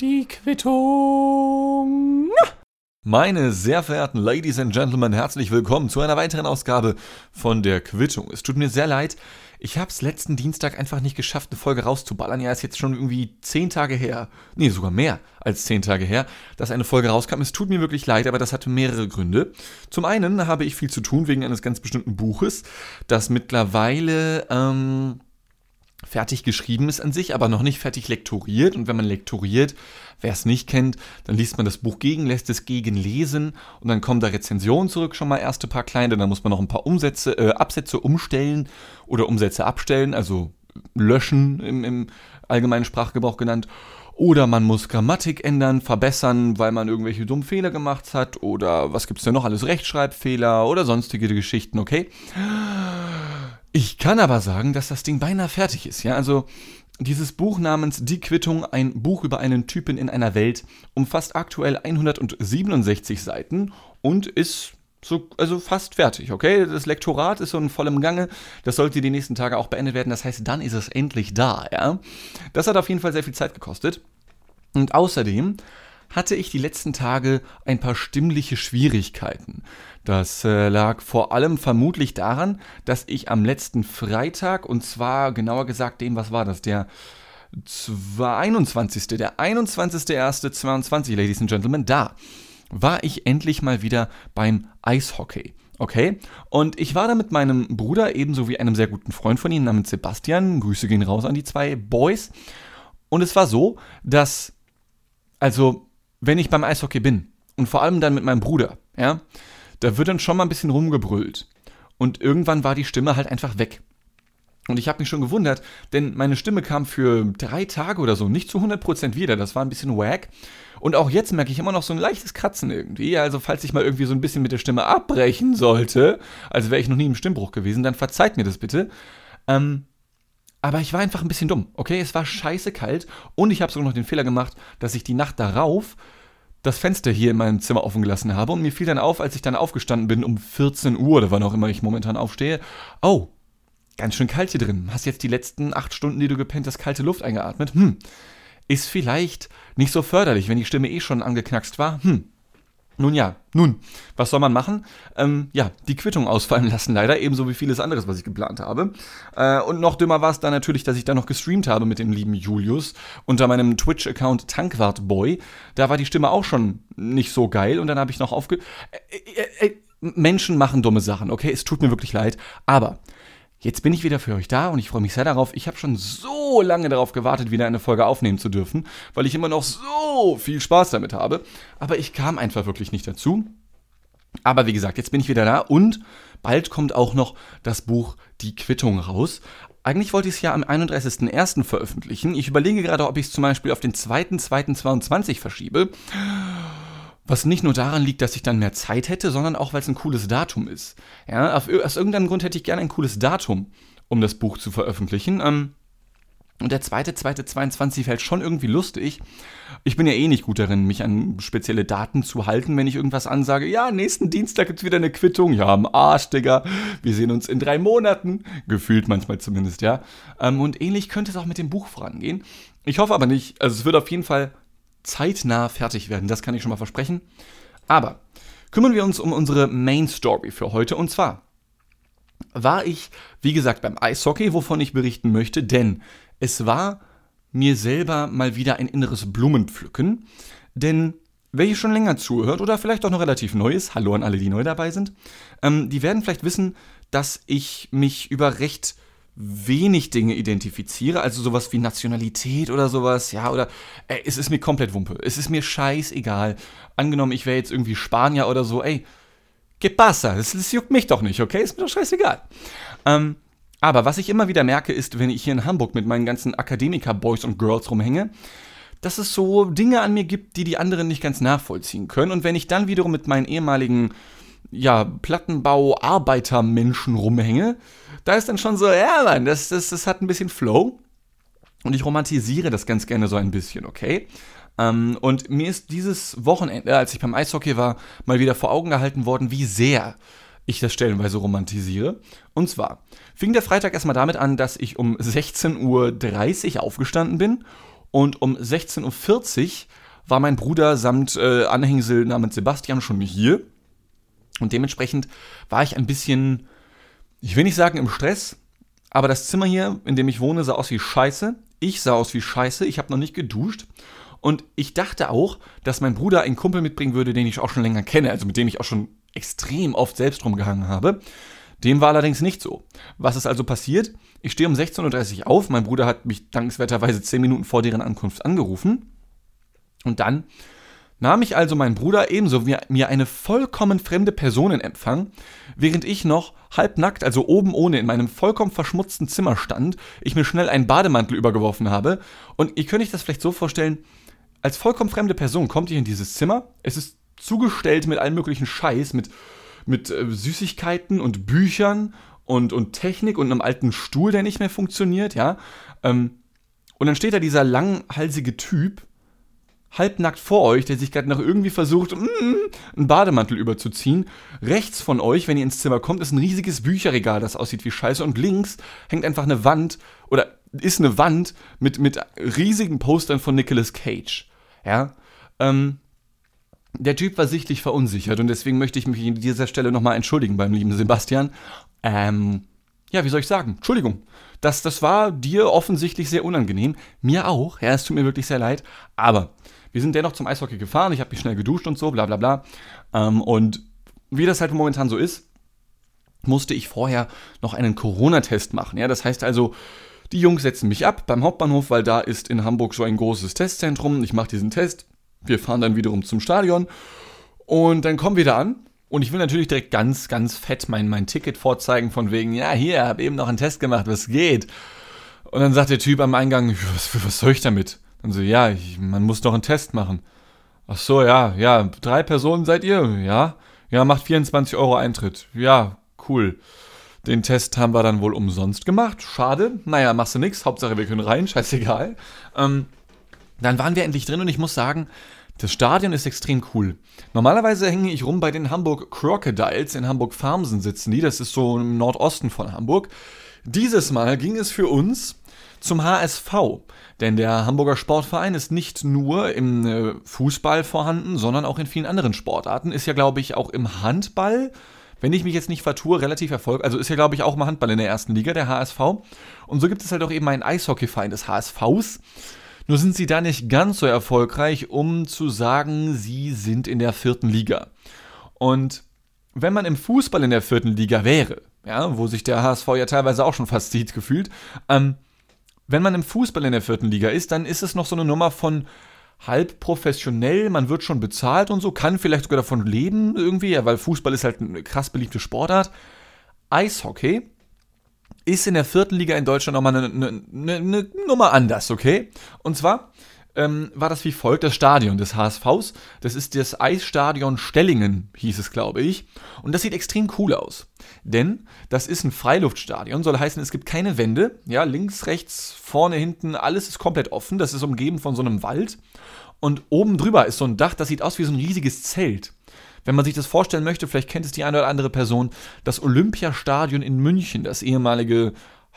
Die Quittung. Meine sehr verehrten Ladies and Gentlemen, herzlich willkommen zu einer weiteren Ausgabe von der Quittung. Es tut mir sehr leid, ich habe es letzten Dienstag einfach nicht geschafft, eine Folge rauszuballern. Ja, ist jetzt schon irgendwie zehn Tage her, nee, sogar mehr als zehn Tage her, dass eine Folge rauskam. Es tut mir wirklich leid, aber das hatte mehrere Gründe. Zum einen habe ich viel zu tun wegen eines ganz bestimmten Buches, das mittlerweile ähm, fertig geschrieben ist an sich, aber noch nicht fertig lektoriert. Und wenn man lektoriert, wer es nicht kennt, dann liest man das Buch gegen, lässt es gegen lesen und dann kommen da Rezensionen zurück, schon mal erste paar kleine. Dann muss man noch ein paar Umsätze, äh, Absätze umstellen oder Umsätze abstellen, also löschen im, im allgemeinen Sprachgebrauch genannt. Oder man muss Grammatik ändern, verbessern, weil man irgendwelche dummen Fehler gemacht hat. Oder was gibt es denn noch alles? Rechtschreibfehler oder sonstige Geschichten, okay? Ich kann aber sagen, dass das Ding beinahe fertig ist. Ja, also dieses Buch namens Die Quittung, ein Buch über einen Typen in einer Welt, umfasst aktuell 167 Seiten und ist so, also fast fertig, okay? Das Lektorat ist so in vollem Gange. Das sollte die nächsten Tage auch beendet werden. Das heißt, dann ist es endlich da, ja? Das hat auf jeden Fall sehr viel Zeit gekostet. Und außerdem hatte ich die letzten Tage ein paar stimmliche Schwierigkeiten. Das äh, lag vor allem vermutlich daran, dass ich am letzten Freitag, und zwar genauer gesagt dem, was war das, der 21. Der 21.01.22, Ladies and Gentlemen, da war ich endlich mal wieder beim Eishockey. Okay? Und ich war da mit meinem Bruder ebenso wie einem sehr guten Freund von ihm namens Sebastian. Grüße gehen raus an die zwei Boys. Und es war so, dass, also, wenn ich beim Eishockey bin und vor allem dann mit meinem Bruder, ja, da wird dann schon mal ein bisschen rumgebrüllt. Und irgendwann war die Stimme halt einfach weg. Und ich habe mich schon gewundert, denn meine Stimme kam für drei Tage oder so nicht zu 100% wieder. Das war ein bisschen wack. Und auch jetzt merke ich immer noch so ein leichtes Kratzen irgendwie. Also falls ich mal irgendwie so ein bisschen mit der Stimme abbrechen sollte, als wäre ich noch nie im Stimmbruch gewesen, dann verzeiht mir das bitte. Ähm, aber ich war einfach ein bisschen dumm, okay? Es war scheiße kalt und ich habe sogar noch den Fehler gemacht, dass ich die Nacht darauf das Fenster hier in meinem Zimmer offen gelassen habe und mir fiel dann auf, als ich dann aufgestanden bin um 14 Uhr oder wann auch immer ich momentan aufstehe, oh, ganz schön kalt hier drin. Hast jetzt die letzten acht Stunden, die du gepennt hast, kalte Luft eingeatmet? Hm, ist vielleicht nicht so förderlich, wenn die Stimme eh schon angeknackst war. Hm, nun ja, nun, was soll man machen? Ähm, ja, die Quittung ausfallen lassen leider, ebenso wie vieles anderes, was ich geplant habe. Äh, und noch dümmer war es dann natürlich, dass ich da noch gestreamt habe mit dem lieben Julius unter meinem Twitch-Account Tankwartboy. Da war die Stimme auch schon nicht so geil und dann habe ich noch aufge... Äh, Menschen machen dumme Sachen, okay? Es tut mir wirklich leid, aber Jetzt bin ich wieder für euch da und ich freue mich sehr darauf. Ich habe schon so lange darauf gewartet, wieder eine Folge aufnehmen zu dürfen, weil ich immer noch so viel Spaß damit habe. Aber ich kam einfach wirklich nicht dazu. Aber wie gesagt, jetzt bin ich wieder da und bald kommt auch noch das Buch Die Quittung raus. Eigentlich wollte ich es ja am 31.01. veröffentlichen. Ich überlege gerade, ob ich es zum Beispiel auf den 2.2.22 verschiebe. Was nicht nur daran liegt, dass ich dann mehr Zeit hätte, sondern auch, weil es ein cooles Datum ist. Ja, auf, aus irgendeinem Grund hätte ich gerne ein cooles Datum, um das Buch zu veröffentlichen. Ähm, und der zweite, zweite 22 fällt schon irgendwie lustig. Ich bin ja eh nicht gut darin, mich an spezielle Daten zu halten, wenn ich irgendwas ansage. Ja, nächsten Dienstag gibt's wieder eine Quittung. Ja, am Arsch, Digga. Wir sehen uns in drei Monaten. Gefühlt manchmal zumindest, ja. Ähm, und ähnlich könnte es auch mit dem Buch vorangehen. Ich hoffe aber nicht. Also es wird auf jeden Fall zeitnah fertig werden, das kann ich schon mal versprechen. Aber kümmern wir uns um unsere Main Story für heute und zwar war ich, wie gesagt, beim Eishockey, wovon ich berichten möchte, denn es war mir selber mal wieder ein inneres Blumenpflücken, denn wer hier schon länger zuhört oder vielleicht auch noch relativ neu ist, hallo an alle, die neu dabei sind, ähm, die werden vielleicht wissen, dass ich mich über recht wenig Dinge identifiziere, also sowas wie Nationalität oder sowas, ja, oder ey, es ist mir komplett Wumpe. Es ist mir scheißegal. Angenommen, ich wäre jetzt irgendwie Spanier oder so, ey, que pasa? Das, das juckt mich doch nicht, okay? Ist mir doch scheißegal. Ähm, aber was ich immer wieder merke, ist, wenn ich hier in Hamburg mit meinen ganzen Akademiker-Boys und Girls rumhänge, dass es so Dinge an mir gibt, die die anderen nicht ganz nachvollziehen können. Und wenn ich dann wiederum mit meinen ehemaligen ja, Plattenbau-Arbeitermenschen rumhänge, da ist dann schon so, ja, Mann, das, das, das hat ein bisschen Flow. Und ich romantisiere das ganz gerne so ein bisschen, okay? Ähm, und mir ist dieses Wochenende, als ich beim Eishockey war, mal wieder vor Augen gehalten worden, wie sehr ich das stellenweise romantisiere. Und zwar fing der Freitag erstmal damit an, dass ich um 16.30 Uhr aufgestanden bin Und um 16.40 Uhr war mein Bruder samt äh, Anhängsel namens Sebastian schon hier. Und dementsprechend war ich ein bisschen, ich will nicht sagen im Stress, aber das Zimmer hier, in dem ich wohne, sah aus wie Scheiße. Ich sah aus wie Scheiße. Ich habe noch nicht geduscht. Und ich dachte auch, dass mein Bruder einen Kumpel mitbringen würde, den ich auch schon länger kenne, also mit dem ich auch schon extrem oft selbst rumgehangen habe. Dem war allerdings nicht so. Was ist also passiert? Ich stehe um 16.30 Uhr auf. Mein Bruder hat mich dankenswerterweise 10 Minuten vor deren Ankunft angerufen. Und dann nahm ich also meinen Bruder ebenso wie mir eine vollkommen fremde Person in Empfang, während ich noch halbnackt, also oben ohne, in meinem vollkommen verschmutzten Zimmer stand, ich mir schnell einen Bademantel übergeworfen habe. Und ihr könnt euch das vielleicht so vorstellen, als vollkommen fremde Person kommt ihr in dieses Zimmer, es ist zugestellt mit allem möglichen Scheiß, mit, mit äh, Süßigkeiten und Büchern und, und Technik und einem alten Stuhl, der nicht mehr funktioniert, ja. Ähm, und dann steht da dieser langhalsige Typ, halbnackt vor euch, der sich gerade noch irgendwie versucht, mm, einen Bademantel überzuziehen. Rechts von euch, wenn ihr ins Zimmer kommt, ist ein riesiges Bücherregal, das aussieht wie Scheiße. Und links hängt einfach eine Wand oder ist eine Wand mit, mit riesigen Postern von Nicolas Cage. Ja. Ähm, der Typ war sichtlich verunsichert und deswegen möchte ich mich an dieser Stelle nochmal entschuldigen beim lieben Sebastian. Ähm, ja, wie soll ich sagen? Entschuldigung. Das, das war dir offensichtlich sehr unangenehm. Mir auch. Ja, es tut mir wirklich sehr leid. Aber wir sind dennoch zum Eishockey gefahren. Ich habe mich schnell geduscht und so, bla bla bla. Ähm, und wie das halt momentan so ist, musste ich vorher noch einen Corona-Test machen. Ja, das heißt also, die Jungs setzen mich ab beim Hauptbahnhof, weil da ist in Hamburg so ein großes Testzentrum. Ich mache diesen Test. Wir fahren dann wiederum zum Stadion. Und dann kommen wir da an. Und ich will natürlich direkt ganz, ganz fett mein, mein Ticket vorzeigen, von wegen, ja, hier, habe eben noch einen Test gemacht, was geht? Und dann sagt der Typ am Eingang, was, was soll ich damit? Dann so, ja, ich, man muss doch einen Test machen. Ach so, ja, ja, drei Personen seid ihr? Ja, ja, macht 24 Euro Eintritt. Ja, cool. Den Test haben wir dann wohl umsonst gemacht. Schade. Naja, machst du nix. Hauptsache, wir können rein. Scheißegal. Ähm, dann waren wir endlich drin und ich muss sagen, das Stadion ist extrem cool. Normalerweise hänge ich rum bei den Hamburg Crocodiles. In Hamburg Farmsen sitzen die. Das ist so im Nordosten von Hamburg. Dieses Mal ging es für uns zum HSV. Denn der Hamburger Sportverein ist nicht nur im äh, Fußball vorhanden, sondern auch in vielen anderen Sportarten. Ist ja, glaube ich, auch im Handball wenn ich mich jetzt nicht vertue, relativ erfolgreich. Also ist ja, glaube ich, auch mal Handball in der ersten Liga, der HSV. Und so gibt es halt auch eben einen Eishockeyverein des HSVs. Nur sind sie da nicht ganz so erfolgreich, um zu sagen, sie sind in der vierten Liga. Und wenn man im Fußball in der vierten Liga wäre, ja, wo sich der HSV ja teilweise auch schon fast sieht gefühlt, ähm, wenn man im Fußball in der vierten Liga ist, dann ist es noch so eine Nummer von halb professionell, man wird schon bezahlt und so, kann vielleicht sogar davon leben irgendwie, ja, weil Fußball ist halt eine krass beliebte Sportart. Eishockey ist in der vierten Liga in Deutschland nochmal eine, eine, eine Nummer anders, okay? Und zwar ähm, war das wie folgt: das Stadion des HSVs. Das ist das Eisstadion Stellingen, hieß es, glaube ich. Und das sieht extrem cool aus. Denn das ist ein Freiluftstadion, soll heißen, es gibt keine Wände. Ja, links, rechts, vorne, hinten, alles ist komplett offen. Das ist umgeben von so einem Wald. Und oben drüber ist so ein Dach, das sieht aus wie so ein riesiges Zelt. Wenn man sich das vorstellen möchte, vielleicht kennt es die eine oder andere Person, das Olympiastadion in München, das ehemalige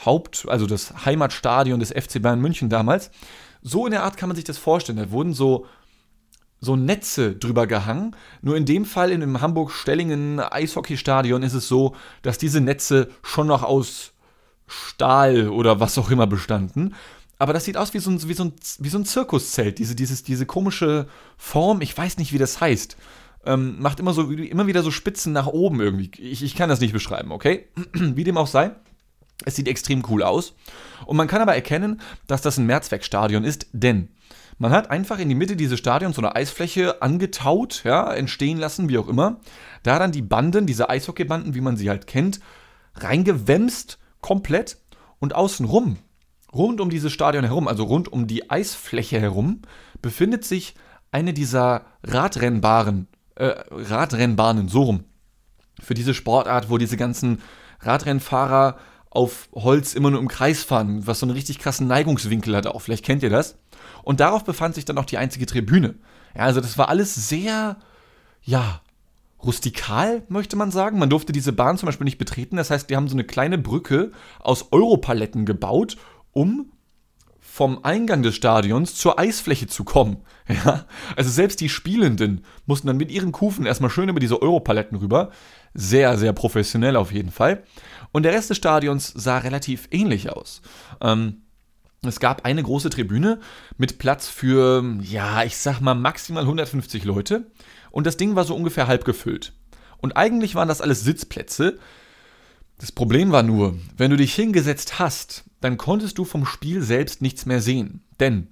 Haupt-, also das Heimatstadion des FC Bayern München damals, so in der Art kann man sich das vorstellen. Da wurden so, so Netze drüber gehangen. Nur in dem Fall in dem Hamburg-Stellingen Eishockeystadion ist es so, dass diese Netze schon noch aus Stahl oder was auch immer bestanden. Aber das sieht aus wie so ein, wie so ein, wie so ein Zirkuszelt, diese, dieses, diese komische Form, ich weiß nicht, wie das heißt. Ähm, macht immer, so, immer wieder so Spitzen nach oben irgendwie. Ich, ich kann das nicht beschreiben, okay? wie dem auch sei. Es sieht extrem cool aus. Und man kann aber erkennen, dass das ein Mehrzweckstadion ist, denn man hat einfach in die Mitte dieses Stadions so eine Eisfläche angetaut, ja, entstehen lassen, wie auch immer. Da dann die Banden, diese Eishockeybanden, wie man sie halt kennt, reingewämst, komplett. Und außenrum, rund um dieses Stadion herum, also rund um die Eisfläche herum, befindet sich eine dieser Radrennbaren, äh, Radrennbahnen, so rum. Für diese Sportart, wo diese ganzen Radrennfahrer auf Holz immer nur im Kreis fahren, was so einen richtig krassen Neigungswinkel hat auch. Vielleicht kennt ihr das. Und darauf befand sich dann auch die einzige Tribüne. Ja, also das war alles sehr, ja, rustikal, möchte man sagen. Man durfte diese Bahn zum Beispiel nicht betreten. Das heißt, die haben so eine kleine Brücke aus Europaletten gebaut, um vom Eingang des Stadions zur Eisfläche zu kommen. Ja? Also selbst die Spielenden mussten dann mit ihren Kufen erstmal schön über diese Europaletten rüber. Sehr, sehr professionell auf jeden Fall. Und der Rest des Stadions sah relativ ähnlich aus. Ähm, es gab eine große Tribüne mit Platz für, ja, ich sag mal maximal 150 Leute. Und das Ding war so ungefähr halb gefüllt. Und eigentlich waren das alles Sitzplätze. Das Problem war nur, wenn du dich hingesetzt hast, dann konntest du vom Spiel selbst nichts mehr sehen. Denn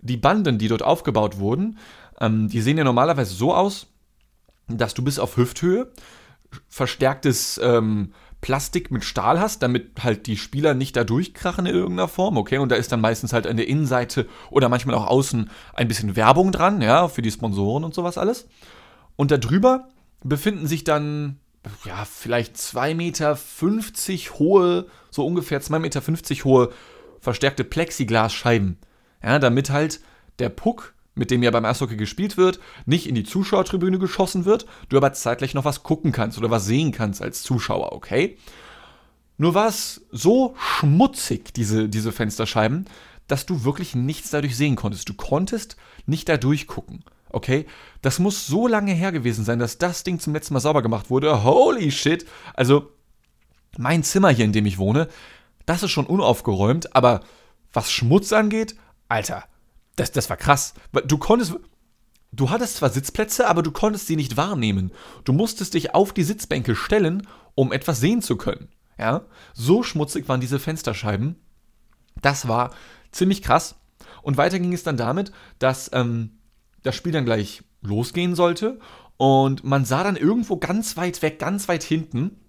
die Banden, die dort aufgebaut wurden, ähm, die sehen ja normalerweise so aus, dass du bis auf Hüfthöhe verstärktes ähm, Plastik mit Stahl hast, damit halt die Spieler nicht da durchkrachen in irgendeiner Form, okay? Und da ist dann meistens halt an der Innenseite oder manchmal auch außen ein bisschen Werbung dran, ja, für die Sponsoren und sowas alles. Und da drüber befinden sich dann, ja, vielleicht 2,50 Meter hohe, so ungefähr 2,50 Meter hohe verstärkte Plexiglasscheiben. Ja, damit halt der Puck mit dem ja beim Eishockey gespielt wird, nicht in die Zuschauertribüne geschossen wird, du aber zeitgleich noch was gucken kannst oder was sehen kannst als Zuschauer, okay? Nur war es so schmutzig, diese, diese Fensterscheiben, dass du wirklich nichts dadurch sehen konntest. Du konntest nicht da durchgucken. Okay? Das muss so lange her gewesen sein, dass das Ding zum letzten Mal sauber gemacht wurde. Holy shit! Also, mein Zimmer hier, in dem ich wohne, das ist schon unaufgeräumt, aber was Schmutz angeht, Alter, das, das war krass. Du konntest. Du hattest zwar Sitzplätze, aber du konntest sie nicht wahrnehmen. Du musstest dich auf die Sitzbänke stellen, um etwas sehen zu können. Ja? So schmutzig waren diese Fensterscheiben. Das war ziemlich krass. Und weiter ging es dann damit, dass ähm, das Spiel dann gleich losgehen sollte. Und man sah dann irgendwo ganz weit weg, ganz weit hinten,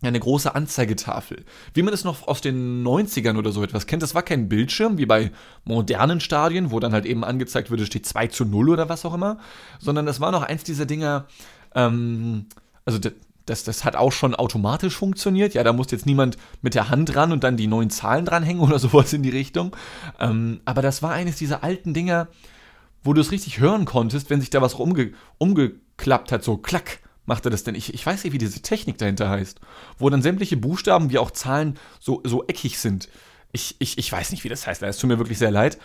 eine große Anzeigetafel. Wie man es noch aus den 90ern oder so etwas kennt, das war kein Bildschirm wie bei modernen Stadien, wo dann halt eben angezeigt würde, steht 2 zu 0 oder was auch immer, sondern das war noch eins dieser Dinger, ähm, also das, das hat auch schon automatisch funktioniert. Ja, da musste jetzt niemand mit der Hand ran und dann die neuen Zahlen dranhängen oder sowas in die Richtung. Ähm, aber das war eines dieser alten Dinger, wo du es richtig hören konntest, wenn sich da was umge umgeklappt hat, so klack macht er das denn? Ich, ich weiß nicht, wie diese Technik dahinter heißt. Wo dann sämtliche Buchstaben wie auch Zahlen so, so eckig sind. Ich, ich, ich weiß nicht, wie das heißt. Es tut mir wirklich sehr leid.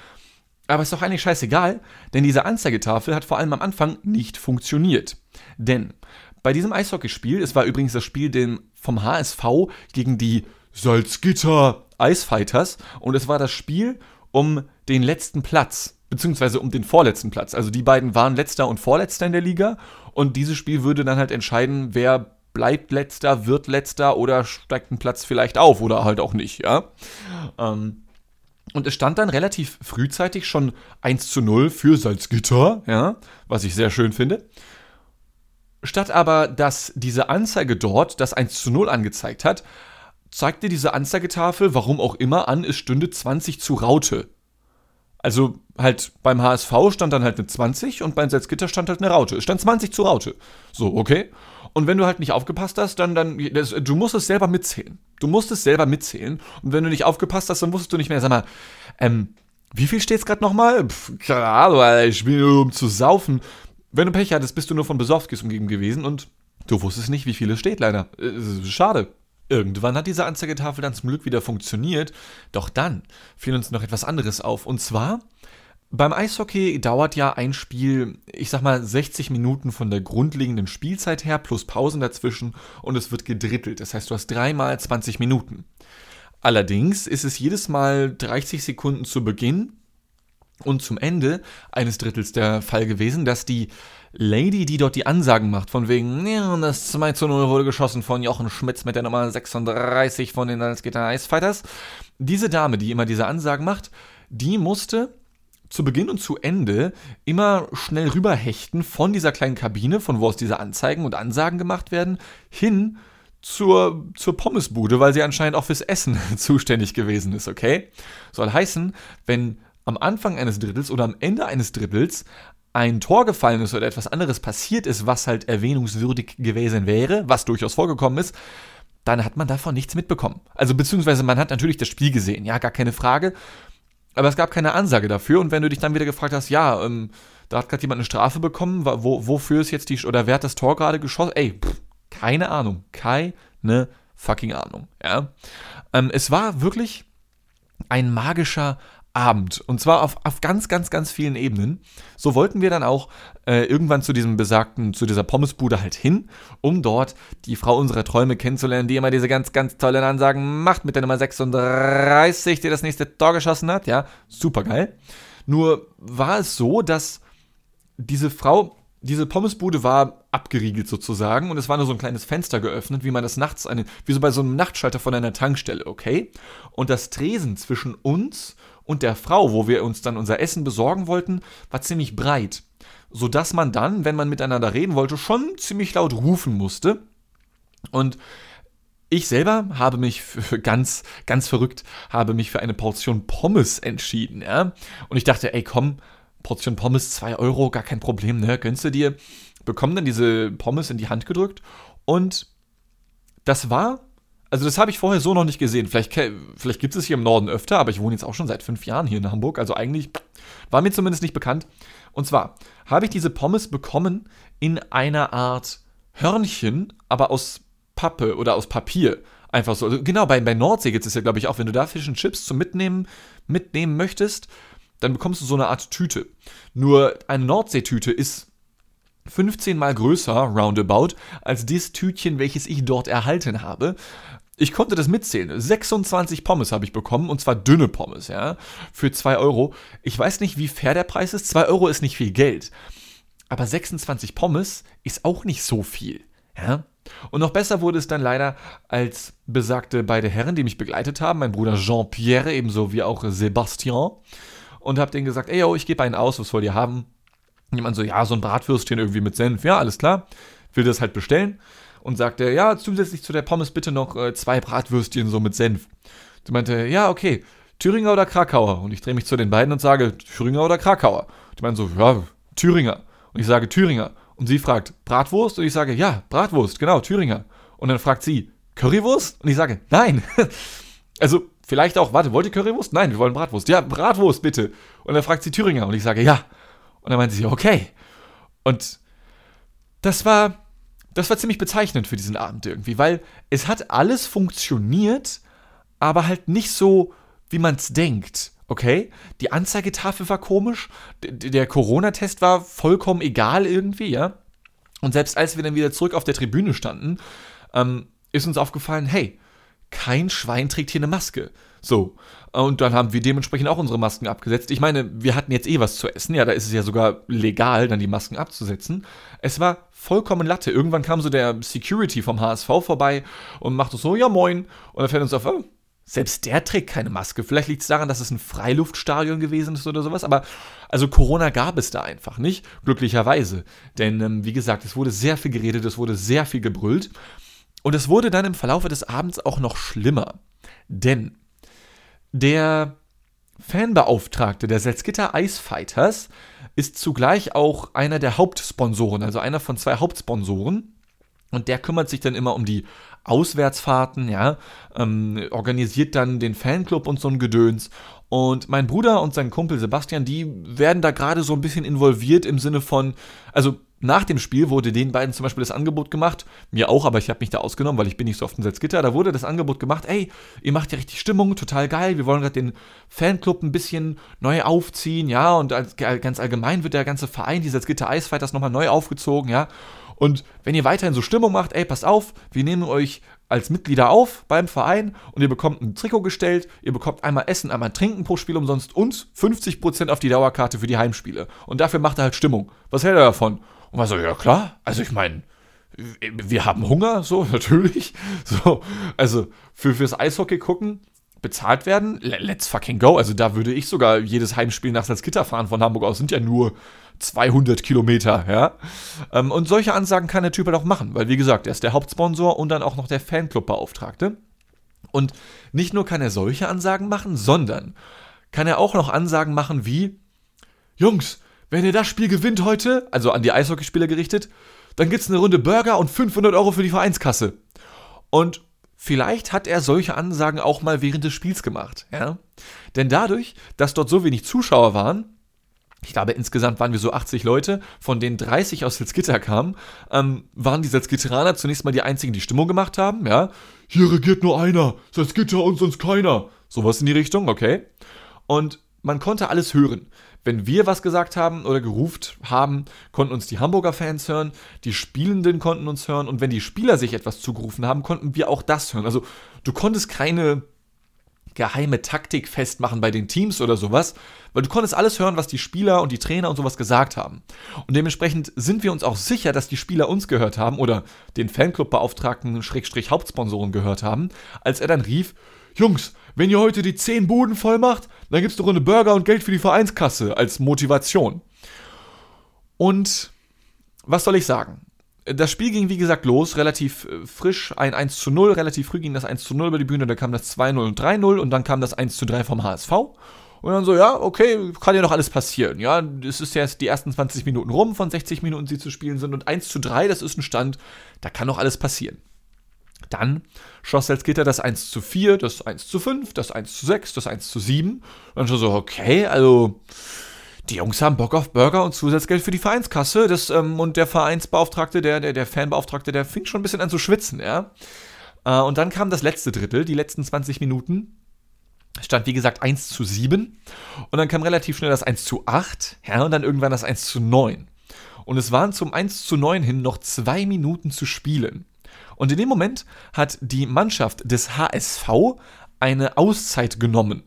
Aber ist doch eigentlich scheißegal, denn diese Anzeigetafel hat vor allem am Anfang nicht funktioniert. Denn bei diesem Eishockeyspiel, es war übrigens das Spiel den, vom HSV gegen die Salzgitter Eisfighters und es war das Spiel um den letzten Platz, beziehungsweise um den vorletzten Platz. Also die beiden waren letzter und vorletzter in der Liga und dieses Spiel würde dann halt entscheiden, wer bleibt letzter, wird letzter oder steigt ein Platz vielleicht auf oder halt auch nicht, ja. Ähm, und es stand dann relativ frühzeitig schon 1 zu 0 für Salzgitter, ja, was ich sehr schön finde. Statt aber, dass diese Anzeige dort das 1 zu 0 angezeigt hat, zeigte diese Anzeigetafel, warum auch immer, an, es stünde 20 zu Raute. Also halt beim HSV stand dann halt eine 20 und beim Salzgitter stand halt eine Raute. Es stand 20 zu Raute. So, okay. Und wenn du halt nicht aufgepasst hast, dann, dann, das, du musst es selber mitzählen. Du musst es selber mitzählen. Und wenn du nicht aufgepasst hast, dann wusstest du nicht mehr, sag mal, ähm, wie viel steht's gerade nochmal? Keine Ahnung, ich bin nur um zu saufen. Wenn du Pech hattest, bist du nur von Besowskis umgeben gewesen und du wusstest nicht, wie viel es steht, leider. Äh, schade. Irgendwann hat diese Anzeigetafel dann zum Glück wieder funktioniert, doch dann fiel uns noch etwas anderes auf. Und zwar, beim Eishockey dauert ja ein Spiel, ich sag mal, 60 Minuten von der grundlegenden Spielzeit her, plus Pausen dazwischen und es wird gedrittelt. Das heißt, du hast dreimal 20 Minuten. Allerdings ist es jedes Mal 30 Sekunden zu Beginn und zum Ende eines Drittels der Fall gewesen, dass die Lady, die dort die Ansagen macht, von wegen, ja, das 2 zu 0 wurde geschossen von Jochen Schmitz mit der Nummer 36 von den Salzgitter Ice Fighters. Diese Dame, die immer diese Ansagen macht, die musste zu Beginn und zu Ende immer schnell rüberhechten von dieser kleinen Kabine, von wo aus diese Anzeigen und Ansagen gemacht werden, hin zur, zur Pommesbude, weil sie anscheinend auch fürs Essen zuständig gewesen ist, okay? Soll heißen, wenn am Anfang eines Drittels oder am Ende eines Drittels ein Tor gefallen ist oder etwas anderes passiert ist, was halt erwähnungswürdig gewesen wäre, was durchaus vorgekommen ist, dann hat man davon nichts mitbekommen. Also beziehungsweise man hat natürlich das Spiel gesehen, ja, gar keine Frage. Aber es gab keine Ansage dafür. Und wenn du dich dann wieder gefragt hast, ja, ähm, da hat gerade jemand eine Strafe bekommen, wo, wofür ist jetzt die, oder wer hat das Tor gerade geschossen? Ey, pff, keine Ahnung. Keine fucking Ahnung, ja. Ähm, es war wirklich ein magischer Abend. Und zwar auf, auf ganz, ganz, ganz vielen Ebenen. So wollten wir dann auch äh, irgendwann zu diesem besagten, zu dieser Pommesbude halt hin, um dort die Frau unserer Träume kennenzulernen, die immer diese ganz, ganz tollen Ansagen macht mit der Nummer 36, die das nächste Tor geschossen hat. Ja, super geil. Nur war es so, dass diese Frau, diese Pommesbude war abgeriegelt sozusagen und es war nur so ein kleines Fenster geöffnet, wie man das nachts, eine, wie so bei so einem Nachtschalter von einer Tankstelle, okay? Und das Tresen zwischen uns und der Frau, wo wir uns dann unser Essen besorgen wollten, war ziemlich breit. Sodass man dann, wenn man miteinander reden wollte, schon ziemlich laut rufen musste. Und ich selber habe mich für ganz, ganz verrückt, habe mich für eine Portion Pommes entschieden, ja. Und ich dachte, ey, komm, Portion Pommes, 2 Euro, gar kein Problem, ne? Gönnst du dir? Bekomme dann diese Pommes in die Hand gedrückt und das war also das habe ich vorher so noch nicht gesehen. Vielleicht, vielleicht gibt es hier im Norden öfter, aber ich wohne jetzt auch schon seit fünf Jahren hier in Hamburg. Also eigentlich war mir zumindest nicht bekannt. Und zwar habe ich diese Pommes bekommen in einer Art Hörnchen, aber aus Pappe oder aus Papier. Einfach so. Also genau, bei, bei Nordsee gibt es ja, glaube ich, auch, wenn du da Fish and Chips zum Mitnehmen, mitnehmen möchtest, dann bekommst du so eine Art Tüte. Nur eine Nordseetüte ist 15 mal größer, roundabout, als das Tütchen, welches ich dort erhalten habe. Ich konnte das mitzählen. 26 Pommes habe ich bekommen und zwar dünne Pommes, ja, für 2 Euro. Ich weiß nicht, wie fair der Preis ist. 2 Euro ist nicht viel Geld. Aber 26 Pommes ist auch nicht so viel, ja. Und noch besser wurde es dann leider, als besagte beide Herren, die mich begleitet haben, mein Bruder Jean-Pierre ebenso wie auch Sebastian, und habe denen gesagt, ey, yo, ich gebe einen aus, was wollt ihr haben? Jemand so, ja, so ein Bratwürstchen irgendwie mit Senf, ja, alles klar. Will das halt bestellen und sagte, ja, zusätzlich zu der Pommes bitte noch äh, zwei Bratwürstchen so mit Senf. Sie meinte, ja, okay, Thüringer oder Krakauer? Und ich drehe mich zu den beiden und sage, Thüringer oder Krakauer? Die meinen so, ja, Thüringer. Und ich sage, Thüringer. Und sie fragt, Bratwurst? Und ich sage, ja, Bratwurst, genau, Thüringer. Und dann fragt sie, Currywurst? Und ich sage, nein. also, vielleicht auch, warte, wollt ihr Currywurst? Nein, wir wollen Bratwurst. Ja, Bratwurst bitte. Und dann fragt sie Thüringer. Und ich sage, ja. Und dann meinte sie, okay. Und das war das war ziemlich bezeichnend für diesen Abend irgendwie, weil es hat alles funktioniert, aber halt nicht so, wie man es denkt. Okay, die Anzeigetafel war komisch, der Corona-Test war vollkommen egal irgendwie, ja. Und selbst als wir dann wieder zurück auf der Tribüne standen, ähm, ist uns aufgefallen, hey, kein Schwein trägt hier eine Maske. So. Und dann haben wir dementsprechend auch unsere Masken abgesetzt. Ich meine, wir hatten jetzt eh was zu essen. Ja, da ist es ja sogar legal, dann die Masken abzusetzen. Es war vollkommen Latte. Irgendwann kam so der Security vom HSV vorbei und machte so, ja moin. Und dann fällt uns auf, oh, selbst der trägt keine Maske. Vielleicht liegt es daran, dass es ein Freiluftstadion gewesen ist oder sowas. Aber also Corona gab es da einfach nicht, glücklicherweise. Denn ähm, wie gesagt, es wurde sehr viel geredet, es wurde sehr viel gebrüllt. Und es wurde dann im Verlauf des Abends auch noch schlimmer. Denn der Fanbeauftragte der Salzgitter Ice Fighters ist zugleich auch einer der Hauptsponsoren, also einer von zwei Hauptsponsoren. Und der kümmert sich dann immer um die Auswärtsfahrten, ja, ähm, organisiert dann den Fanclub und so ein Gedöns. Und mein Bruder und sein Kumpel Sebastian, die werden da gerade so ein bisschen involviert im Sinne von, also nach dem Spiel wurde den beiden zum Beispiel das Angebot gemacht, mir auch, aber ich habe mich da ausgenommen, weil ich bin nicht so oft in Salzgitter. Da wurde das Angebot gemacht, ey, ihr macht ja richtig Stimmung, total geil. Wir wollen gerade den Fanclub ein bisschen neu aufziehen, ja, und ganz allgemein wird der ganze Verein, die Salzgitter Eisfighters, nochmal neu aufgezogen, ja. Und wenn ihr weiterhin so Stimmung macht, ey, passt auf, wir nehmen euch als Mitglieder auf beim Verein und ihr bekommt ein Trikot gestellt, ihr bekommt einmal Essen, einmal Trinken pro Spiel umsonst und 50% auf die Dauerkarte für die Heimspiele. Und dafür macht er halt Stimmung. Was hält er davon? Und man so, ja klar, also ich meine, wir haben Hunger, so, natürlich. So, also für, fürs Eishockey gucken, bezahlt werden, let's fucking go. Also da würde ich sogar jedes Heimspiel nach Salzgitter fahren von Hamburg aus, sind ja nur 200 Kilometer, ja. Ähm, und solche Ansagen kann der Typ halt auch machen, weil wie gesagt, er ist der Hauptsponsor und dann auch noch der Fanclub-Beauftragte. Und nicht nur kann er solche Ansagen machen, sondern kann er auch noch Ansagen machen wie, Jungs, wenn ihr das Spiel gewinnt heute, also an die Eishockeyspieler gerichtet, dann gibt es eine Runde Burger und 500 Euro für die Vereinskasse. Und vielleicht hat er solche Ansagen auch mal während des Spiels gemacht, ja. Denn dadurch, dass dort so wenig Zuschauer waren, ich glaube, insgesamt waren wir so 80 Leute, von denen 30 aus Salzgitter kamen, ähm, waren die Salzgitteraner zunächst mal die einzigen, die Stimmung gemacht haben, ja. Hier regiert nur einer, Salzgitter und sonst keiner. Sowas in die Richtung, okay. Und man konnte alles hören. Wenn wir was gesagt haben oder geruft haben, konnten uns die Hamburger Fans hören, die Spielenden konnten uns hören und wenn die Spieler sich etwas zugerufen haben, konnten wir auch das hören. Also du konntest keine geheime Taktik festmachen bei den Teams oder sowas, weil du konntest alles hören, was die Spieler und die Trainer und sowas gesagt haben. Und dementsprechend sind wir uns auch sicher, dass die Spieler uns gehört haben oder den Fanclub-Beauftragten Schrägstrich Hauptsponsoren gehört haben, als er dann rief, Jungs, wenn ihr heute die 10 Buden voll macht, dann gibt's eine Burger und Geld für die Vereinskasse als Motivation. Und was soll ich sagen? Das Spiel ging, wie gesagt, los, relativ äh, frisch, ein 1 zu 0, relativ früh ging das 1 zu 0 über die Bühne, dann kam das 2-0 und 3-0 und dann kam das 1 zu 3 vom HSV. Und dann so, ja, okay, kann ja noch alles passieren. Ja, es ist ja jetzt die ersten 20 Minuten rum, von 60 Minuten, die zu spielen sind. Und 1 zu 3, das ist ein Stand, da kann noch alles passieren. Dann schoss Salzgitter das 1 zu 4, das 1 zu 5, das 1 zu 6, das 1 zu 7. Und dann schon so, okay, also die Jungs haben Bock auf Burger und Zusatzgeld für die Vereinskasse. Das, ähm, und der Vereinsbeauftragte, der, der, der Fanbeauftragte, der fing schon ein bisschen an zu schwitzen, ja. Äh, und dann kam das letzte Drittel, die letzten 20 Minuten. Stand, wie gesagt, 1 zu 7. Und dann kam relativ schnell das 1 zu 8, ja, und dann irgendwann das 1 zu 9. Und es waren zum 1 zu 9 hin noch zwei Minuten zu spielen. Und in dem Moment hat die Mannschaft des HSV eine Auszeit genommen.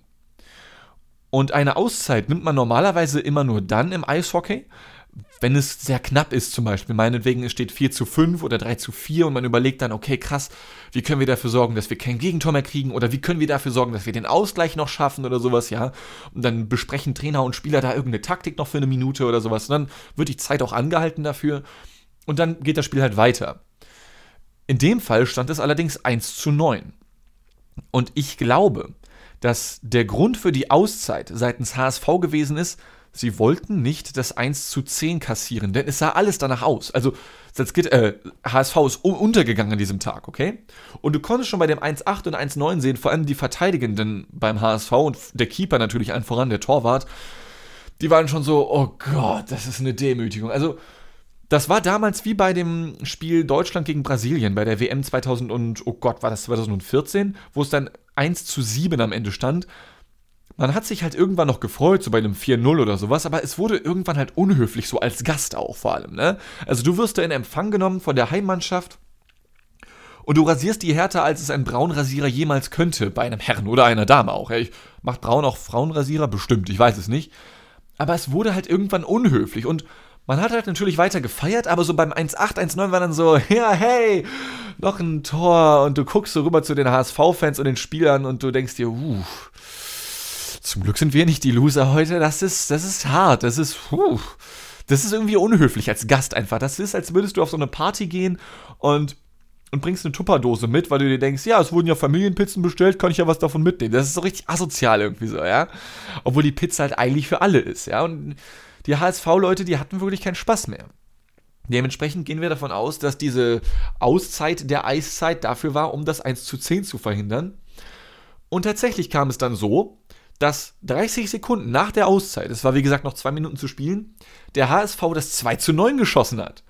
Und eine Auszeit nimmt man normalerweise immer nur dann im Eishockey, wenn es sehr knapp ist, zum Beispiel, meinetwegen es steht 4 zu 5 oder 3 zu 4 und man überlegt dann, okay, krass, wie können wir dafür sorgen, dass wir kein Gegentor mehr kriegen oder wie können wir dafür sorgen, dass wir den Ausgleich noch schaffen oder sowas, ja. Und dann besprechen Trainer und Spieler da irgendeine Taktik noch für eine Minute oder sowas. Und dann wird die Zeit auch angehalten dafür und dann geht das Spiel halt weiter. In dem Fall stand es allerdings 1 zu 9. Und ich glaube, dass der Grund für die Auszeit seitens HSV gewesen ist, sie wollten nicht das 1 zu 10 kassieren, denn es sah alles danach aus. Also, geht, äh, HSV ist untergegangen an diesem Tag, okay? Und du konntest schon bei dem 1-8 und 1-9 sehen, vor allem die Verteidigenden beim HSV und der Keeper natürlich allen voran, der Torwart, die waren schon so, oh Gott, das ist eine Demütigung. Also, das war damals wie bei dem Spiel Deutschland gegen Brasilien bei der WM 2000 und, oh Gott, war das 2014, wo es dann 1 zu 7 am Ende stand. Man hat sich halt irgendwann noch gefreut, so bei einem 4-0 oder sowas, aber es wurde irgendwann halt unhöflich, so als Gast auch vor allem, ne? Also du wirst da in Empfang genommen von der Heimmannschaft und du rasierst die härter, als es ein Braunrasierer jemals könnte, bei einem Herren oder einer Dame auch. Ja, macht Braun auch Frauenrasierer? Bestimmt, ich weiß es nicht. Aber es wurde halt irgendwann unhöflich und man hat halt natürlich weiter gefeiert, aber so beim 1-8, 1-9 war dann so, ja, hey, noch ein Tor. Und du guckst so rüber zu den HSV-Fans und den Spielern und du denkst dir, uh, zum Glück sind wir nicht die Loser heute. Das ist, das ist hart. Das ist, uh, das ist irgendwie unhöflich als Gast einfach. Das ist, als würdest du auf so eine Party gehen und und bringst eine Tupperdose mit, weil du dir denkst, ja, es wurden ja Familienpizzen bestellt, kann ich ja was davon mitnehmen. Das ist so richtig asozial irgendwie so, ja. Obwohl die Pizza halt eigentlich für alle ist, ja. Und die HSV-Leute, die hatten wirklich keinen Spaß mehr. Dementsprechend gehen wir davon aus, dass diese Auszeit der Eiszeit dafür war, um das 1 zu 10 zu verhindern. Und tatsächlich kam es dann so, dass 30 Sekunden nach der Auszeit, es war wie gesagt noch zwei Minuten zu spielen, der HSV das 2 zu 9 geschossen hat.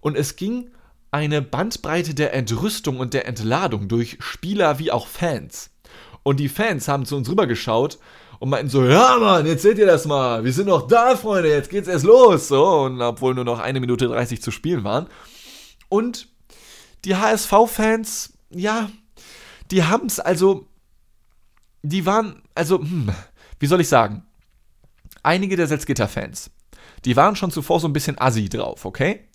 Und es ging eine Bandbreite der Entrüstung und der Entladung durch Spieler wie auch Fans. Und die Fans haben zu uns rübergeschaut und meinten so, ja Mann, jetzt seht ihr das mal, wir sind noch da, Freunde, jetzt geht's erst los. So, und obwohl nur noch eine Minute 30 zu spielen waren. Und die HSV-Fans, ja, die haben's also, die waren, also, hm, wie soll ich sagen, einige der Salzgitter-Fans, die waren schon zuvor so ein bisschen assi drauf, okay?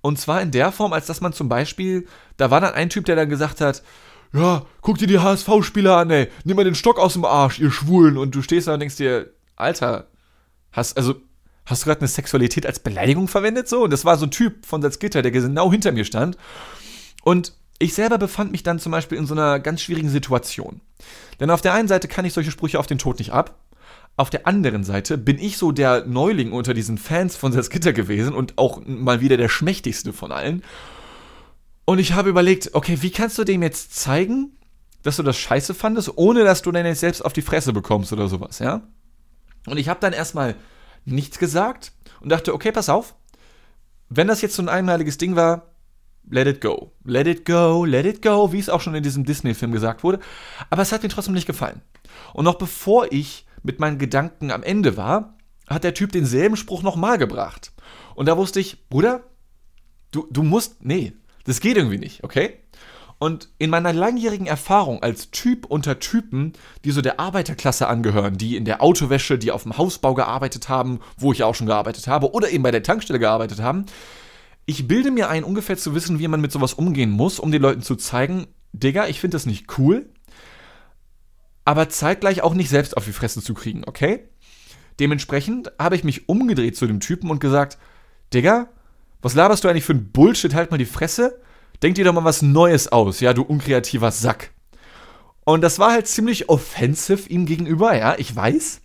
Und zwar in der Form, als dass man zum Beispiel, da war dann ein Typ, der dann gesagt hat, ja, guck dir die HSV-Spieler an, ey, nimm mal den Stock aus dem Arsch, ihr Schwulen. Und du stehst da und denkst dir, Alter, hast, also, hast du gerade eine Sexualität als Beleidigung verwendet? So, und das war so ein Typ von Salzgitter, der genau hinter mir stand. Und ich selber befand mich dann zum Beispiel in so einer ganz schwierigen Situation. Denn auf der einen Seite kann ich solche Sprüche auf den Tod nicht ab. Auf der anderen Seite bin ich so der Neuling unter diesen Fans von Salzgitter gewesen und auch mal wieder der schmächtigste von allen. Und ich habe überlegt, okay, wie kannst du dem jetzt zeigen, dass du das scheiße fandest, ohne dass du dann jetzt selbst auf die Fresse bekommst oder sowas, ja? Und ich habe dann erstmal nichts gesagt und dachte, okay, pass auf, wenn das jetzt so ein einmaliges Ding war, let it go. Let it go, let it go, wie es auch schon in diesem Disney-Film gesagt wurde. Aber es hat mir trotzdem nicht gefallen. Und noch bevor ich mit meinen Gedanken am Ende war, hat der Typ denselben Spruch nochmal gebracht. Und da wusste ich, Bruder, du, du musst, nee, das geht irgendwie nicht, okay? Und in meiner langjährigen Erfahrung als Typ unter Typen, die so der Arbeiterklasse angehören, die in der Autowäsche, die auf dem Hausbau gearbeitet haben, wo ich auch schon gearbeitet habe, oder eben bei der Tankstelle gearbeitet haben, ich bilde mir ein, ungefähr zu wissen, wie man mit sowas umgehen muss, um den Leuten zu zeigen, Digga, ich finde das nicht cool, aber zeitgleich auch nicht selbst auf die Fresse zu kriegen, okay? Dementsprechend habe ich mich umgedreht zu dem Typen und gesagt, Digga, was laberst du eigentlich für ein Bullshit? Halt mal die Fresse. Denk dir doch mal was Neues aus, ja, du unkreativer Sack. Und das war halt ziemlich offensive ihm gegenüber, ja, ich weiß.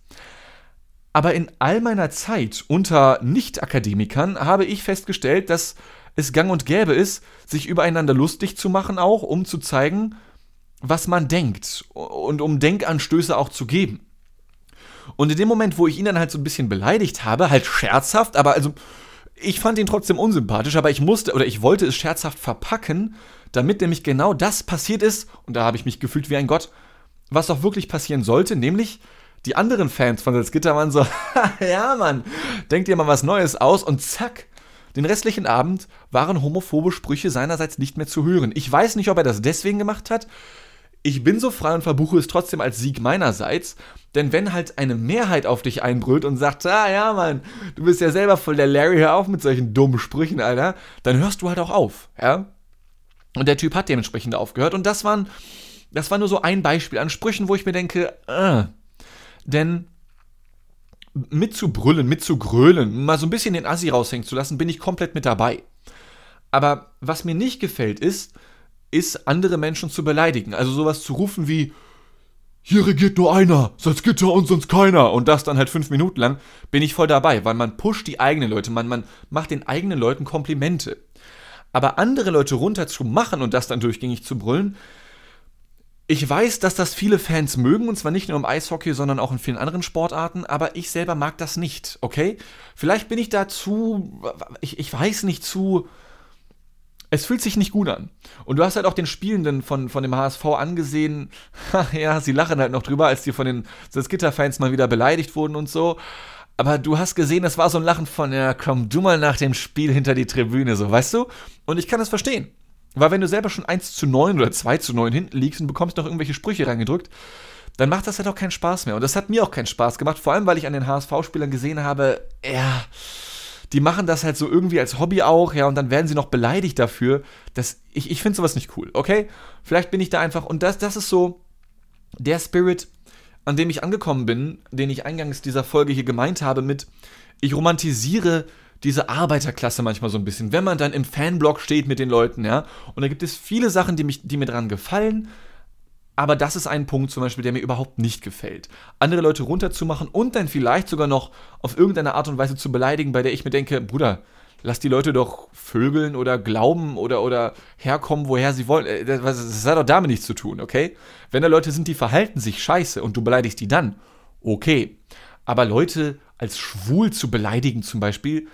Aber in all meiner Zeit unter Nicht-Akademikern habe ich festgestellt, dass es gang und gäbe ist, sich übereinander lustig zu machen, auch um zu zeigen, was man denkt und um Denkanstöße auch zu geben. Und in dem Moment, wo ich ihn dann halt so ein bisschen beleidigt habe, halt scherzhaft, aber also ich fand ihn trotzdem unsympathisch, aber ich musste oder ich wollte es scherzhaft verpacken, damit nämlich genau das passiert ist, und da habe ich mich gefühlt wie ein Gott, was auch wirklich passieren sollte, nämlich die anderen Fans von Salzgitter waren so, ja Mann, denkt ihr mal was Neues aus? Und zack, den restlichen Abend waren homophobe Sprüche seinerseits nicht mehr zu hören. Ich weiß nicht, ob er das deswegen gemacht hat, ich bin so frei und verbuche es trotzdem als Sieg meinerseits, denn wenn halt eine Mehrheit auf dich einbrüllt und sagt, ah ja, Mann, du bist ja selber voll der Larry, hör auf mit solchen dummen Sprüchen, Alter, dann hörst du halt auch auf, ja? Und der Typ hat dementsprechend aufgehört und das waren, das war nur so ein Beispiel an Sprüchen, wo ich mir denke, äh, denn mitzubrüllen, mitzugrölen, mal so ein bisschen den Assi raushängen zu lassen, bin ich komplett mit dabei. Aber was mir nicht gefällt ist, ist, andere Menschen zu beleidigen. Also sowas zu rufen wie, hier regiert nur einer, sonst Gitter und sonst keiner. Und das dann halt fünf Minuten lang, bin ich voll dabei, weil man pusht die eigenen Leute, man, man macht den eigenen Leuten Komplimente. Aber andere Leute runterzumachen und das dann durchgängig zu brüllen, ich weiß, dass das viele Fans mögen, und zwar nicht nur im Eishockey, sondern auch in vielen anderen Sportarten, aber ich selber mag das nicht, okay? Vielleicht bin ich da zu, ich, ich weiß nicht, zu, es fühlt sich nicht gut an. Und du hast halt auch den Spielenden von, von dem HSV angesehen, ja, sie lachen halt noch drüber, als die von den Salzgitter-Fans mal wieder beleidigt wurden und so. Aber du hast gesehen, das war so ein Lachen von, ja, komm du mal nach dem Spiel hinter die Tribüne, so, weißt du? Und ich kann das verstehen. Weil wenn du selber schon 1 zu 9 oder 2 zu 9 hinten liegst und bekommst noch irgendwelche Sprüche reingedrückt, dann macht das halt auch keinen Spaß mehr. Und das hat mir auch keinen Spaß gemacht, vor allem weil ich an den HSV-Spielern gesehen habe, ja, die machen das halt so irgendwie als Hobby auch, ja, und dann werden sie noch beleidigt dafür. Das, ich ich finde sowas nicht cool, okay? Vielleicht bin ich da einfach, und das, das ist so der Spirit, an dem ich angekommen bin, den ich eingangs dieser Folge hier gemeint habe mit, ich romantisiere diese Arbeiterklasse manchmal so ein bisschen, wenn man dann im Fanblog steht mit den Leuten, ja, und da gibt es viele Sachen, die, mich, die mir dran gefallen, aber das ist ein Punkt zum Beispiel, der mir überhaupt nicht gefällt. Andere Leute runterzumachen und dann vielleicht sogar noch auf irgendeine Art und Weise zu beleidigen, bei der ich mir denke, Bruder, lass die Leute doch vögeln oder glauben oder, oder herkommen, woher sie wollen. Äh, das, das hat doch damit nichts zu tun, okay? Wenn da Leute sind, die verhalten sich scheiße und du beleidigst die dann, okay. Aber Leute als schwul zu beleidigen zum Beispiel,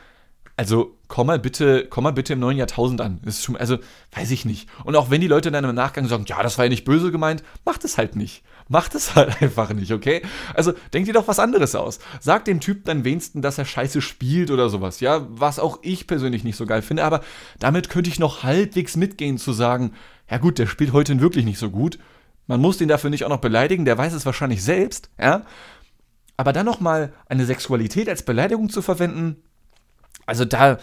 also komm mal bitte, komm mal bitte im neuen Jahrtausend an. Ist schon, also, weiß ich nicht. Und auch wenn die Leute dann im Nachgang sagen, ja, das war ja nicht böse gemeint, macht es halt nicht. Macht es halt einfach nicht, okay? Also, denkt dir doch was anderes aus. Sagt dem Typ dann wenigstens, dass er scheiße spielt oder sowas, ja? Was auch ich persönlich nicht so geil finde, aber damit könnte ich noch halbwegs mitgehen zu sagen, ja gut, der spielt heute wirklich nicht so gut. Man muss den dafür nicht auch noch beleidigen, der weiß es wahrscheinlich selbst, ja? Aber dann nochmal eine Sexualität als Beleidigung zu verwenden, also da,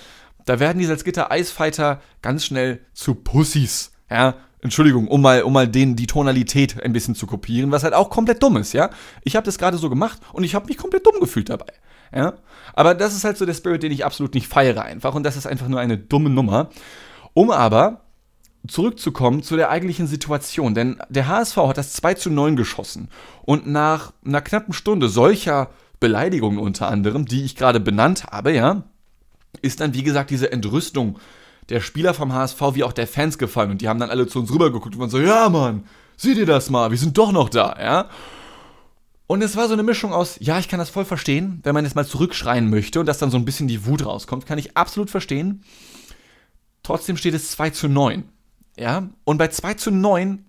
da werden die Salzgitter Eisfighter ganz schnell zu Pussys. Ja, Entschuldigung, um mal, um mal den, die Tonalität ein bisschen zu kopieren, was halt auch komplett dumm ist, ja. Ich habe das gerade so gemacht und ich habe mich komplett dumm gefühlt dabei. Ja? Aber das ist halt so der Spirit, den ich absolut nicht feiere einfach und das ist einfach nur eine dumme Nummer. Um aber zurückzukommen zu der eigentlichen Situation, denn der HSV hat das 2 zu 9 geschossen und nach einer knappen Stunde solcher Beleidigungen unter anderem, die ich gerade benannt habe, ja, ist dann, wie gesagt, diese Entrüstung der Spieler vom HSV wie auch der Fans gefallen. Und die haben dann alle zu uns rübergeguckt und waren so, ja, Mann, seht ihr das mal, wir sind doch noch da, ja. Und es war so eine Mischung aus, ja, ich kann das voll verstehen, wenn man jetzt mal zurückschreien möchte und dass dann so ein bisschen die Wut rauskommt, kann ich absolut verstehen. Trotzdem steht es 2 zu 9. Ja, und bei 2 zu 9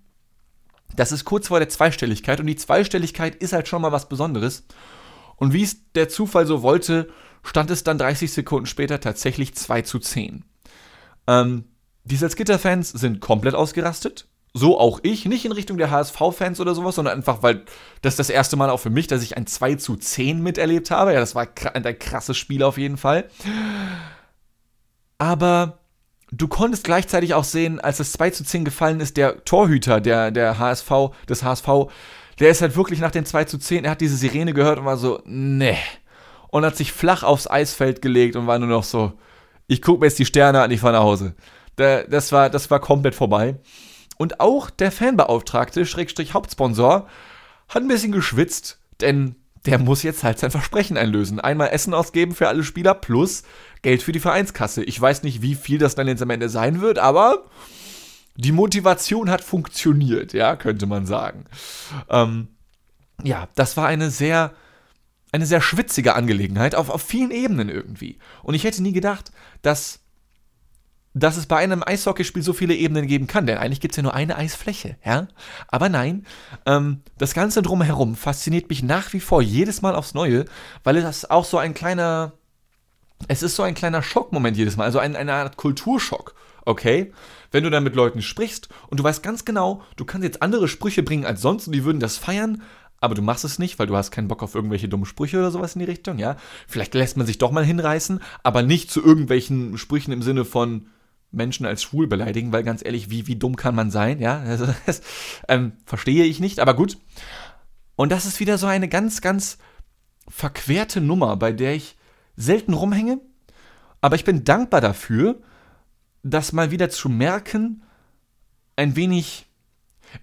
Das ist kurz vor der Zweistelligkeit und die Zweistelligkeit ist halt schon mal was Besonderes. Und wie es der Zufall so wollte, stand es dann 30 Sekunden später tatsächlich 2 zu 10. Ähm, die Salzgitter-Fans sind komplett ausgerastet. So auch ich, nicht in Richtung der HSV-Fans oder sowas, sondern einfach, weil das das erste Mal auch für mich, dass ich ein 2 zu 10 miterlebt habe. Ja, das war ein krasses Spiel auf jeden Fall. Aber du konntest gleichzeitig auch sehen, als das 2 zu 10 gefallen ist, der Torhüter der, der HSV, des HSV, der ist halt wirklich nach den 2 zu 10, er hat diese Sirene gehört und war so, ne. Und hat sich flach aufs Eisfeld gelegt und war nur noch so, ich gucke mir jetzt die Sterne an, ich fahre nach Hause. Das war, das war komplett vorbei. Und auch der Fanbeauftragte, Schrägstrich Hauptsponsor, hat ein bisschen geschwitzt, denn der muss jetzt halt sein Versprechen einlösen. Einmal Essen ausgeben für alle Spieler plus Geld für die Vereinskasse. Ich weiß nicht, wie viel das dann jetzt am Ende sein wird, aber die Motivation hat funktioniert, ja, könnte man sagen. Ähm, ja, das war eine sehr, eine sehr schwitzige Angelegenheit auf, auf vielen Ebenen irgendwie. Und ich hätte nie gedacht, dass dass es bei einem Eishockeyspiel so viele Ebenen geben kann, denn eigentlich gibt es ja nur eine Eisfläche, ja. Aber nein, ähm, das Ganze drumherum fasziniert mich nach wie vor jedes Mal aufs Neue, weil es auch so ein kleiner, es ist so ein kleiner Schockmoment jedes Mal, also ein, eine Art Kulturschock, okay? Wenn du dann mit Leuten sprichst und du weißt ganz genau, du kannst jetzt andere Sprüche bringen als sonst und die würden das feiern, aber du machst es nicht, weil du hast keinen Bock auf irgendwelche dummen Sprüche oder sowas in die Richtung, ja? Vielleicht lässt man sich doch mal hinreißen, aber nicht zu irgendwelchen Sprüchen im Sinne von, Menschen als schwul beleidigen, weil ganz ehrlich, wie, wie dumm kann man sein? Ja, also, das ähm, verstehe ich nicht, aber gut. Und das ist wieder so eine ganz, ganz verquerte Nummer, bei der ich selten rumhänge. Aber ich bin dankbar dafür, das mal wieder zu merken, ein wenig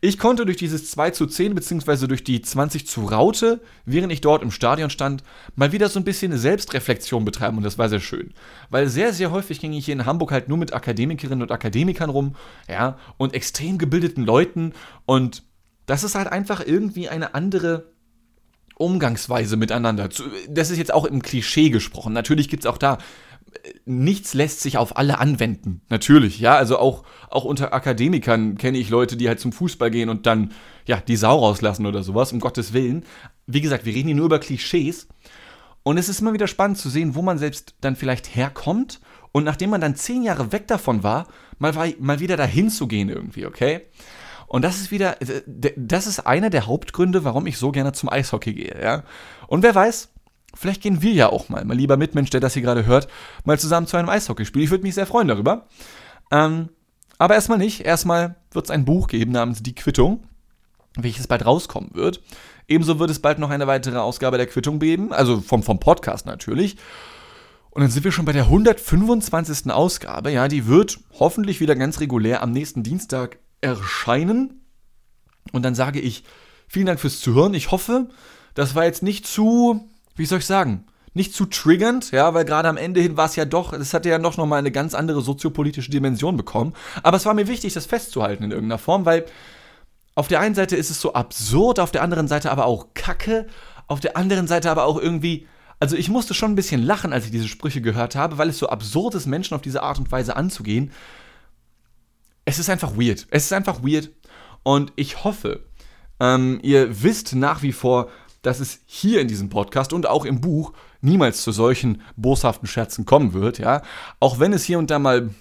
ich konnte durch dieses 2 zu 10 beziehungsweise durch die 20 zu Raute, während ich dort im Stadion stand, mal wieder so ein bisschen Selbstreflexion betreiben und das war sehr schön. Weil sehr, sehr häufig ging ich hier in Hamburg halt nur mit Akademikerinnen und Akademikern rum, ja, und extrem gebildeten Leuten und das ist halt einfach irgendwie eine andere Umgangsweise miteinander. Das ist jetzt auch im Klischee gesprochen. Natürlich gibt es auch da nichts lässt sich auf alle anwenden. Natürlich, ja. Also auch, auch unter Akademikern kenne ich Leute, die halt zum Fußball gehen und dann, ja, die Sau rauslassen oder sowas, um Gottes Willen. Wie gesagt, wir reden hier nur über Klischees. Und es ist immer wieder spannend zu sehen, wo man selbst dann vielleicht herkommt und nachdem man dann zehn Jahre weg davon war, mal, mal wieder dahin zu gehen irgendwie, okay? Und das ist wieder, äh, das ist einer der Hauptgründe, warum ich so gerne zum Eishockey gehe, ja. Und wer weiß, Vielleicht gehen wir ja auch mal, mein lieber Mitmensch, der das hier gerade hört, mal zusammen zu einem Eishockeyspiel. Ich würde mich sehr freuen darüber. Ähm, aber erstmal nicht. Erstmal wird es ein Buch geben namens Die Quittung, welches bald rauskommen wird. Ebenso wird es bald noch eine weitere Ausgabe der Quittung geben, also vom, vom Podcast natürlich. Und dann sind wir schon bei der 125. Ausgabe. Ja, die wird hoffentlich wieder ganz regulär am nächsten Dienstag erscheinen. Und dann sage ich vielen Dank fürs Zuhören. Ich hoffe, das war jetzt nicht zu wie soll ich sagen, nicht zu triggernd, ja, weil gerade am Ende hin war es ja doch, es hatte ja noch mal eine ganz andere soziopolitische Dimension bekommen. Aber es war mir wichtig, das festzuhalten in irgendeiner Form, weil auf der einen Seite ist es so absurd, auf der anderen Seite aber auch kacke, auf der anderen Seite aber auch irgendwie. Also ich musste schon ein bisschen lachen, als ich diese Sprüche gehört habe, weil es so absurd ist, Menschen auf diese Art und Weise anzugehen. Es ist einfach weird. Es ist einfach weird. Und ich hoffe, ähm, ihr wisst nach wie vor, dass es hier in diesem Podcast und auch im Buch niemals zu solchen boshaften Scherzen kommen wird, ja. Auch wenn es hier und da mal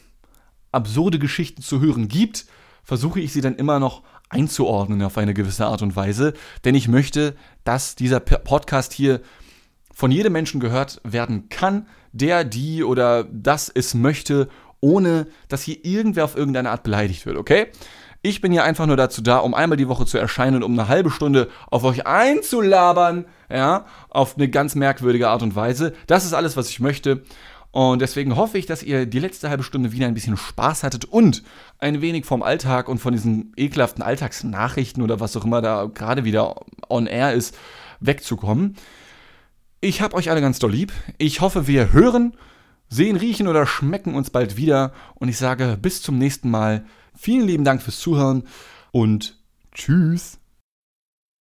absurde Geschichten zu hören gibt, versuche ich sie dann immer noch einzuordnen auf eine gewisse Art und Weise, denn ich möchte, dass dieser Podcast hier von jedem Menschen gehört werden kann, der, die oder das es möchte, ohne dass hier irgendwer auf irgendeine Art beleidigt wird, okay? Ich bin hier einfach nur dazu da, um einmal die Woche zu erscheinen, um eine halbe Stunde auf euch einzulabern, ja, auf eine ganz merkwürdige Art und Weise. Das ist alles, was ich möchte. Und deswegen hoffe ich, dass ihr die letzte halbe Stunde wieder ein bisschen Spaß hattet und ein wenig vom Alltag und von diesen ekelhaften Alltagsnachrichten oder was auch immer da gerade wieder on air ist, wegzukommen. Ich hab euch alle ganz doll lieb. Ich hoffe, wir hören, sehen, riechen oder schmecken uns bald wieder. Und ich sage bis zum nächsten Mal. Vielen lieben Dank fürs Zuhören und tschüss.